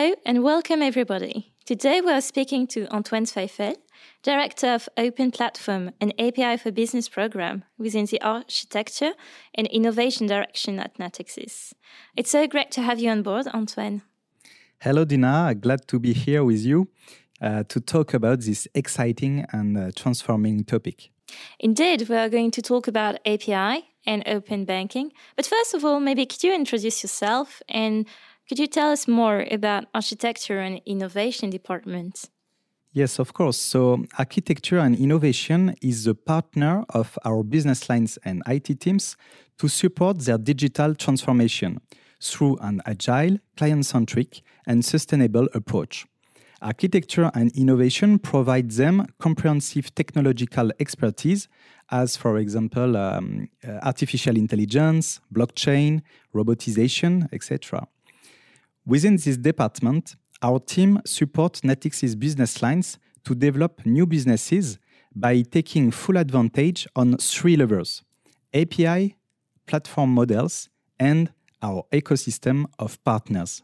Hello and welcome everybody. Today we are speaking to Antoine Zweifel, Director of Open Platform and API for Business program within the Architecture and Innovation Direction at Natixis. It's so great to have you on board, Antoine. Hello, Dina. Glad to be here with you uh, to talk about this exciting and uh, transforming topic. Indeed, we are going to talk about API and open banking. But first of all, maybe could you introduce yourself and could you tell us more about architecture and innovation department? Yes, of course. So, architecture and innovation is the partner of our business lines and IT teams to support their digital transformation through an agile, client centric, and sustainable approach. Architecture and innovation provide them comprehensive technological expertise, as, for example, um, uh, artificial intelligence, blockchain, robotization, etc. Within this department, our team supports Natixis business lines to develop new businesses by taking full advantage on three levels API, platform models, and our ecosystem of partners.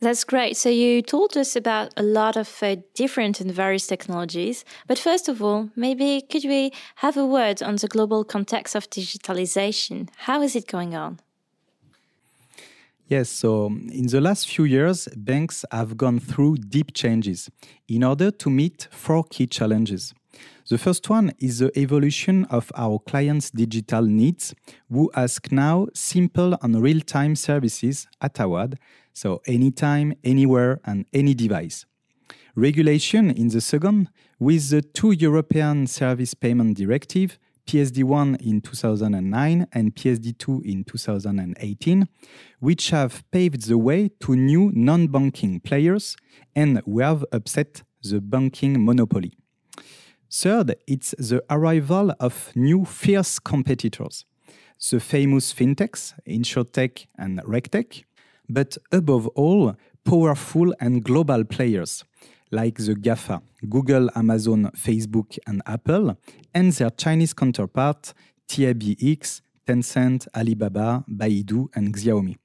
That's great. So you told us about a lot of uh, different and various technologies. But first of all, maybe could we have a word on the global context of digitalization? How is it going on? Yes, so in the last few years, banks have gone through deep changes in order to meet four key challenges. The first one is the evolution of our clients' digital needs, who ask now simple and real time services ATAWAD, so anytime, anywhere, and any device. Regulation in the second, with the two European Service Payment Directive, PSD1 in 2009 and PSD2 in 2018, which have paved the way to new non banking players and we have upset the banking monopoly. Third, it's the arrival of new fierce competitors, the famous fintechs, insurtech and regtech, but above all, powerful and global players like the GAFA, Google, Amazon, Facebook, and Apple, and their Chinese counterpart, TIBX, Tencent, Alibaba, Baidu, and Xiaomi.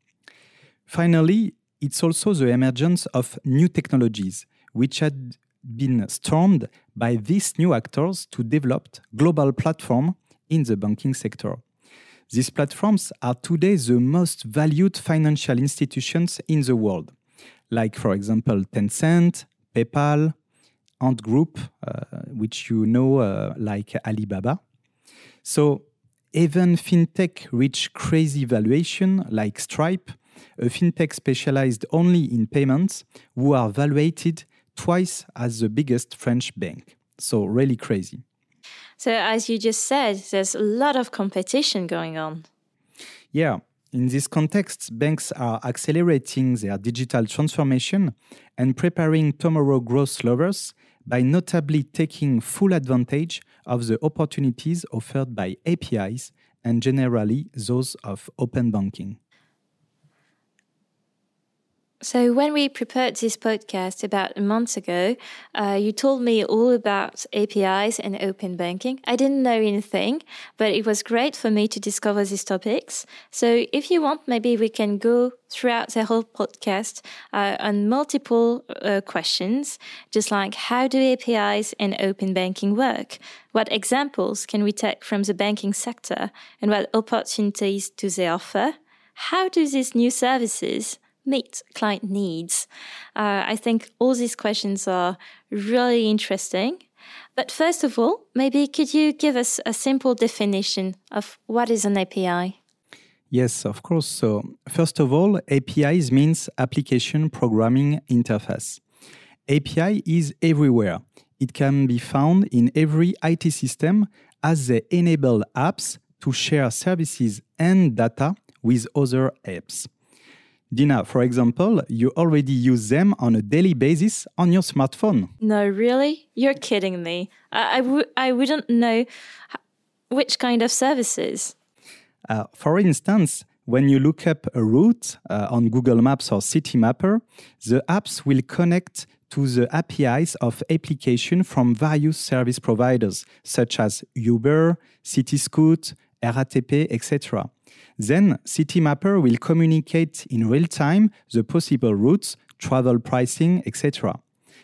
Finally, it's also the emergence of new technologies, which had been stormed by these new actors to develop global platforms in the banking sector. These platforms are today the most valued financial institutions in the world, like, for example, Tencent, PayPal, Ant Group, uh, which you know uh, like Alibaba. So, even fintech reach crazy valuation like Stripe, a fintech specialized only in payments, who are valuated twice as the biggest French bank. So, really crazy. So, as you just said, there's a lot of competition going on. Yeah. In this context, banks are accelerating their digital transformation and preparing tomorrow growth lovers by notably taking full advantage of the opportunities offered by APIs and generally those of open banking. So, when we prepared this podcast about a month ago, uh, you told me all about APIs and open banking. I didn't know anything, but it was great for me to discover these topics. So, if you want, maybe we can go throughout the whole podcast uh, on multiple uh, questions, just like how do APIs and open banking work? What examples can we take from the banking sector? And what opportunities do they offer? How do these new services meet client needs? Uh, I think all these questions are really interesting. But first of all, maybe could you give us a simple definition of what is an API? Yes, of course. So, first of all, APIs means application programming interface. API is everywhere. It can be found in every IT system as they enable apps to share services and data with other apps. Dina, for example, you already use them on a daily basis on your smartphone. No, really? You're kidding me. I I, w- I wouldn't know which kind of services. Uh, for instance, when you look up a route uh, on Google Maps or Citymapper, the apps will connect to the APIs of application from various service providers such as Uber, Cityscoot, RATP, etc. Then Citymapper will communicate in real time the possible routes, travel pricing, etc.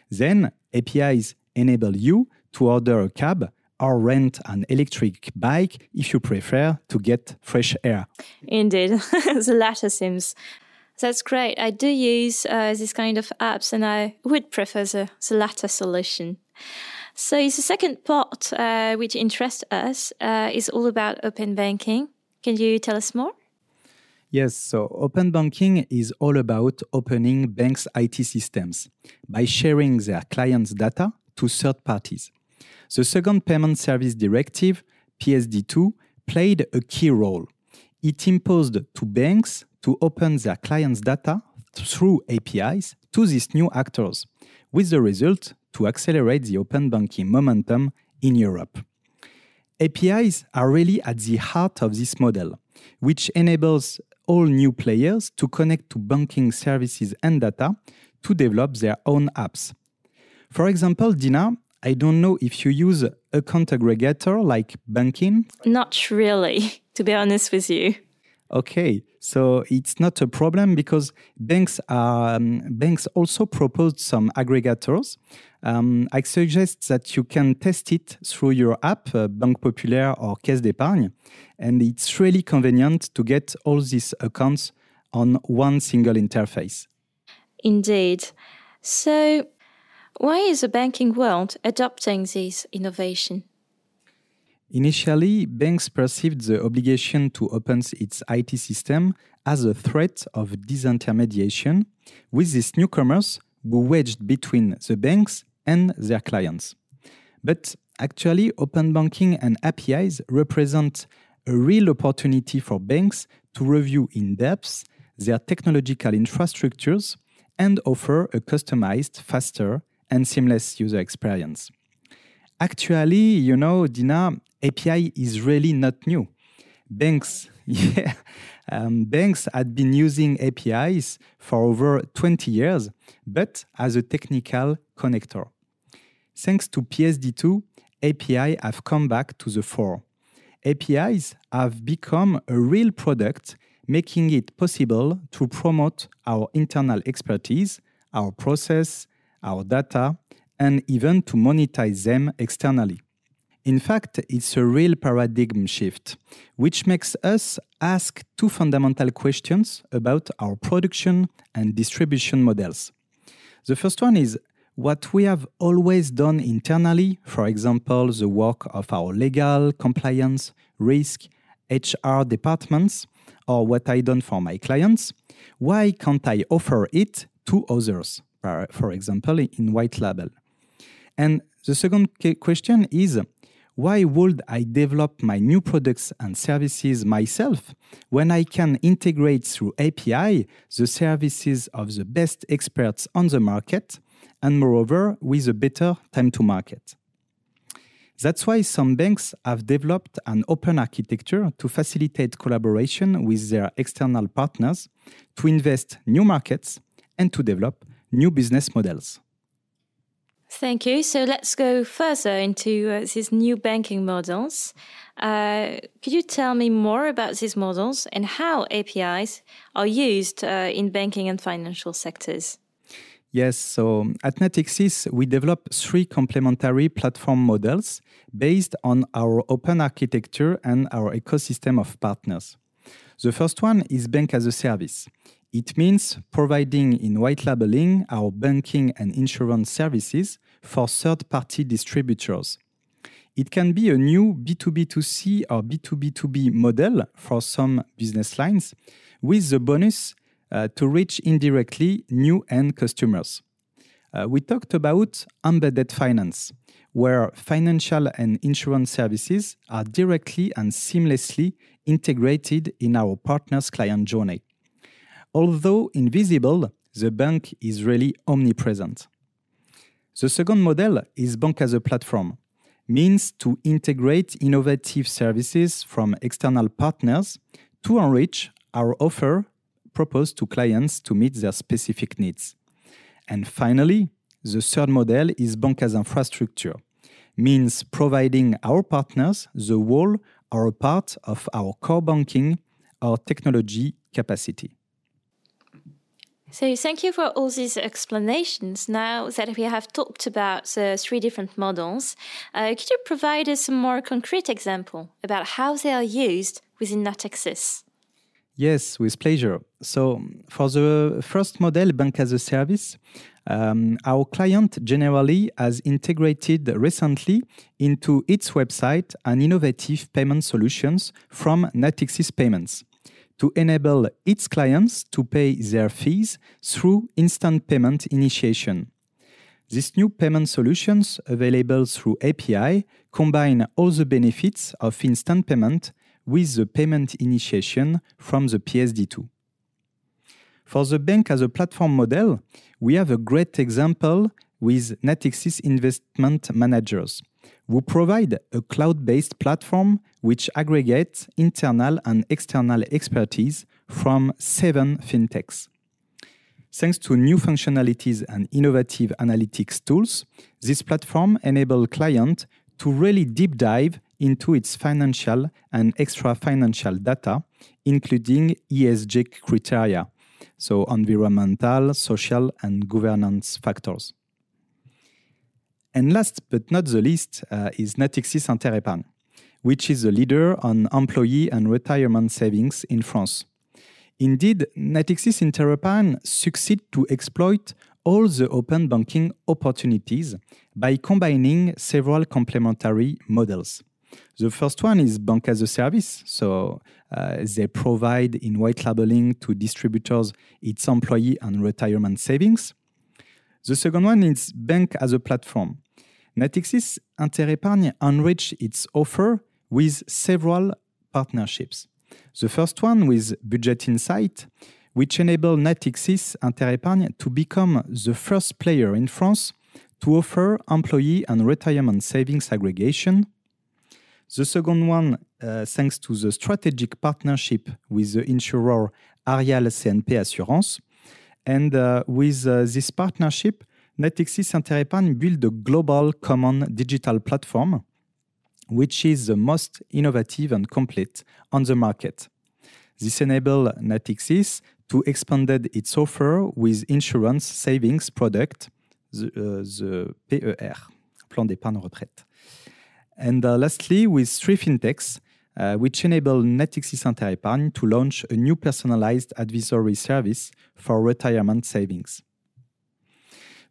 Then APIs enable you to order a cab or rent an electric bike if you prefer to get fresh air. Indeed, the latter seems. That's great. I do use uh, this kind of apps and I would prefer the, the latter solution. So the second part uh, which interests us uh, is all about open banking. Can you tell us more? Yes, so open banking is all about opening banks' IT systems by sharing their clients' data to third parties. The second Payment Service Directive, PSD2, played a key role. It imposed to banks to open their clients' data through APIs to these new actors, with the result to accelerate the open banking momentum in Europe. APIs are really at the heart of this model, which enables all new players to connect to banking services and data to develop their own apps. For example, Dina, I don't know if you use account aggregator like Bankin. Not really, to be honest with you. Okay, so it's not a problem because banks are um, banks also propose some aggregators. Um, I suggest that you can test it through your app, uh, Banque Populaire or Caisse d'Épargne, and it's really convenient to get all these accounts on one single interface. Indeed. So, why is the banking world adopting this innovation? Initially, banks perceived the obligation to open its IT system as a threat of disintermediation, with these newcomers who wedged between the banks and their clients. But actually, open banking and APIs represent a real opportunity for banks to review in depth their technological infrastructures and offer a customized, faster, and seamless user experience. Actually, you know, Dina, API is really not new. Banks, yeah, um, banks had been using APIs for over 20 years, but as a technical connector. Thanks to PSD2, API have come back to the fore. APIs have become a real product, making it possible to promote our internal expertise, our process, our data, and even to monetize them externally. In fact, it's a real paradigm shift, which makes us ask two fundamental questions about our production and distribution models. The first one is what we have always done internally, for example, the work of our legal, compliance, risk, HR departments, or what I done for my clients, why can't I offer it to others, for example, in white label? And the second question is why would I develop my new products and services myself when I can integrate through API the services of the best experts on the market and moreover with a better time to market? That's why some banks have developed an open architecture to facilitate collaboration with their external partners, to invest new markets, and to develop new business models. Thank you. So let's go further into uh, these new banking models. Uh, could you tell me more about these models and how APIs are used uh, in banking and financial sectors? Yes, so at Natixis, we develop three complementary platform models based on our open architecture and our ecosystem of partners. The first one is Bank as a Service. It means providing in white labeling our banking and insurance services for third party distributors. It can be a new B2B2C or B2B2B model for some business lines, with the bonus uh, to reach indirectly new end customers. Uh, we talked about embedded finance, where financial and insurance services are directly and seamlessly integrated in our partner's client journey. Although invisible, the bank is really omnipresent. The second model is Bank as a platform, means to integrate innovative services from external partners to enrich our offer proposed to clients to meet their specific needs. And finally, the third model is Bank as infrastructure, means providing our partners the whole or a part of our core banking our technology capacity. So, thank you for all these explanations. Now that we have talked about the three different models, uh, could you provide us a more concrete example about how they are used within Natixis? Yes, with pleasure. So, for the first model, Bank as a Service, um, our client generally has integrated recently into its website an innovative payment solutions from Natixis Payments to enable its clients to pay their fees through instant payment initiation. These new payment solutions available through API combine all the benefits of instant payment with the payment initiation from the PSD2. For the bank as a platform model, we have a great example with Natixis Investment Managers, who provide a cloud based platform which aggregates internal and external expertise from seven fintechs. Thanks to new functionalities and innovative analytics tools, this platform enables clients to really deep dive into its financial and extra financial data, including ESG criteria, so environmental, social, and governance factors. And last but not the least uh, is Natixis Interépargne, which is a leader on employee and retirement savings in France. Indeed, Natixis Interépargne succeed to exploit all the open banking opportunities by combining several complementary models. The first one is bank as a service. So uh, they provide in white labeling to distributors its employee and retirement savings. The second one is bank as a platform. Natixis Interépargne enrich its offer with several partnerships. The first one with Budget Insight, which enable Natixis Interépargne to become the first player in France to offer employee and retirement savings aggregation. The second one, uh, thanks to the strategic partnership with the insurer Arial CNP Assurance. And uh, with uh, this partnership, Natixis Interépargne built a global common digital platform, which is the most innovative and complete on the market. This enabled Natixis to expand its offer with insurance savings product, the, uh, the PER, Plan d'épargne retraite. And uh, lastly, with three fintechs, uh, which enable Natixis Interépargne to launch a new personalized advisory service for retirement savings.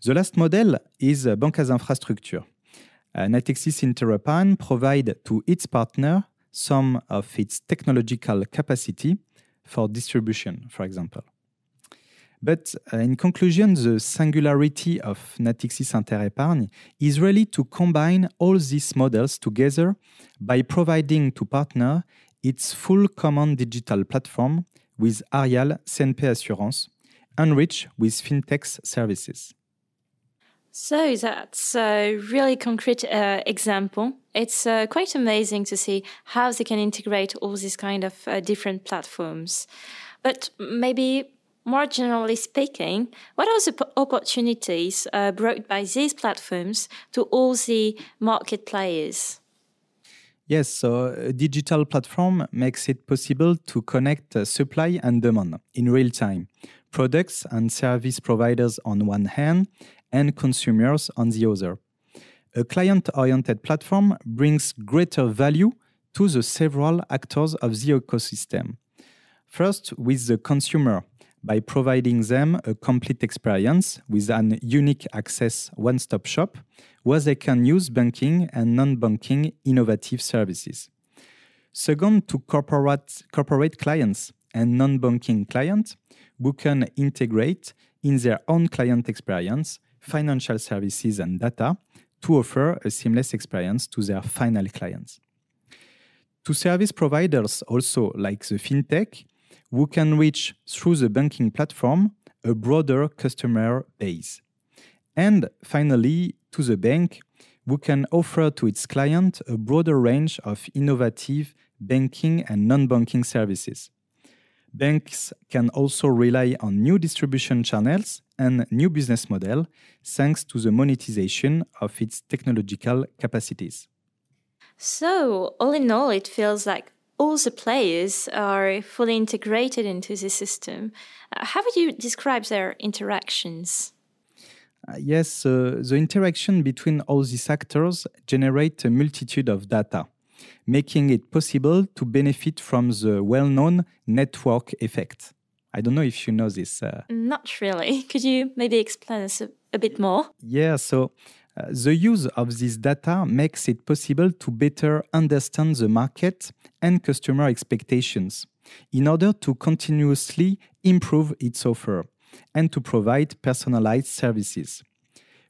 The last model is uh, Banque as Infrastructure. Uh, Natixis Interépargne provide to its partner some of its technological capacity for distribution, for example. But uh, in conclusion, the singularity of Natixis Interépargne is really to combine all these models together by providing to partner its full common digital platform with Arial CNP Assurance, enriched with fintech services. So that's a really concrete uh, example. It's uh, quite amazing to see how they can integrate all these kind of uh, different platforms. But maybe more generally speaking, what are the opportunities uh, brought by these platforms to all the market players? Yes, so a digital platform makes it possible to connect uh, supply and demand in real time, products and service providers on one hand, and consumers on the other. A client oriented platform brings greater value to the several actors of the ecosystem. First, with the consumer, by providing them a complete experience with an unique access one stop shop where they can use banking and non banking innovative services. Second, to corporate, corporate clients and non banking clients who can integrate in their own client experience financial services and data to offer a seamless experience to their final clients. To service providers also like the fintech, who can reach through the banking platform a broader customer base. And finally, to the bank, who can offer to its client a broader range of innovative banking and non banking services. Banks can also rely on new distribution channels and new business model thanks to the monetization of its technological capacities. So, all in all, it feels like all the players are fully integrated into the system. Uh, how would you describe their interactions? Uh, yes, uh, the interaction between all these actors generate a multitude of data, making it possible to benefit from the well-known network effect. I don't know if you know this. Uh, Not really. Could you maybe explain us a, a bit more? Yeah, so uh, the use of this data makes it possible to better understand the market and customer expectations in order to continuously improve its offer and to provide personalized services,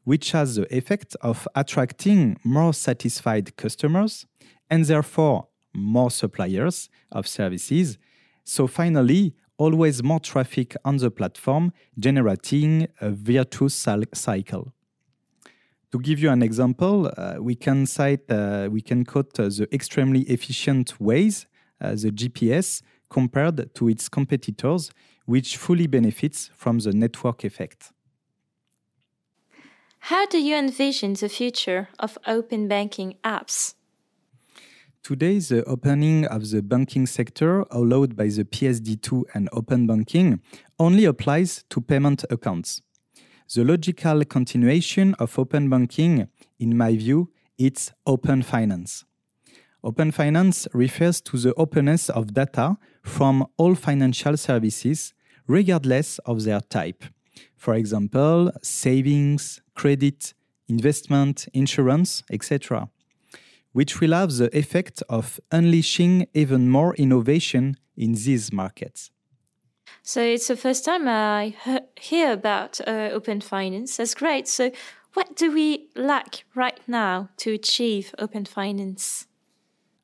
which has the effect of attracting more satisfied customers and therefore more suppliers of services. So, finally, always more traffic on the platform, generating a virtuous cycle. To give you an example, uh, we can cite, uh, we can quote uh, the extremely efficient Waze, uh, the GPS, compared to its competitors, which fully benefits from the network effect. How do you envision the future of open banking apps? Today, the uh, opening of the banking sector allowed by the PSD2 and open banking only applies to payment accounts. The logical continuation of open banking, in my view, is open finance. Open finance refers to the openness of data from all financial services, regardless of their type. For example, savings, credit, investment, insurance, etc., which will have the effect of unleashing even more innovation in these markets. So it's the first time I hear about uh, open finance. That's great. So, what do we lack right now to achieve open finance?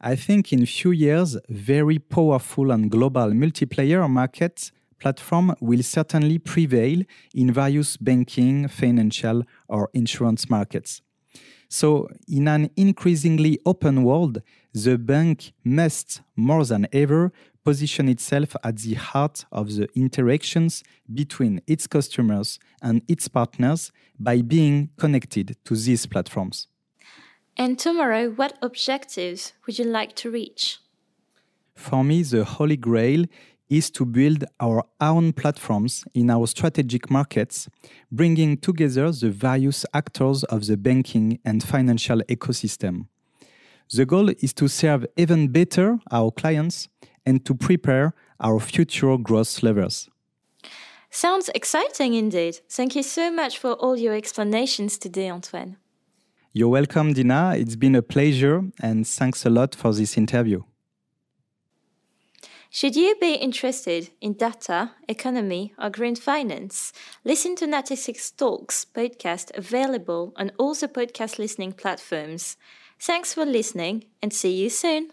I think in few years, very powerful and global multiplayer market platform will certainly prevail in various banking, financial, or insurance markets. So, in an increasingly open world, the bank must, more than ever, position itself at the heart of the interactions between its customers and its partners by being connected to these platforms. And tomorrow, what objectives would you like to reach? For me, the holy grail is to build our own platforms in our strategic markets, bringing together the various actors of the banking and financial ecosystem. The goal is to serve even better our clients and to prepare our future growth levers. Sounds exciting indeed. Thank you so much for all your explanations today, Antoine. You're welcome, Dina. It's been a pleasure, and thanks a lot for this interview. Should you be interested in data, economy, or green finance? Listen to Natixis Talks podcast available on all the podcast listening platforms. Thanks for listening and see you soon.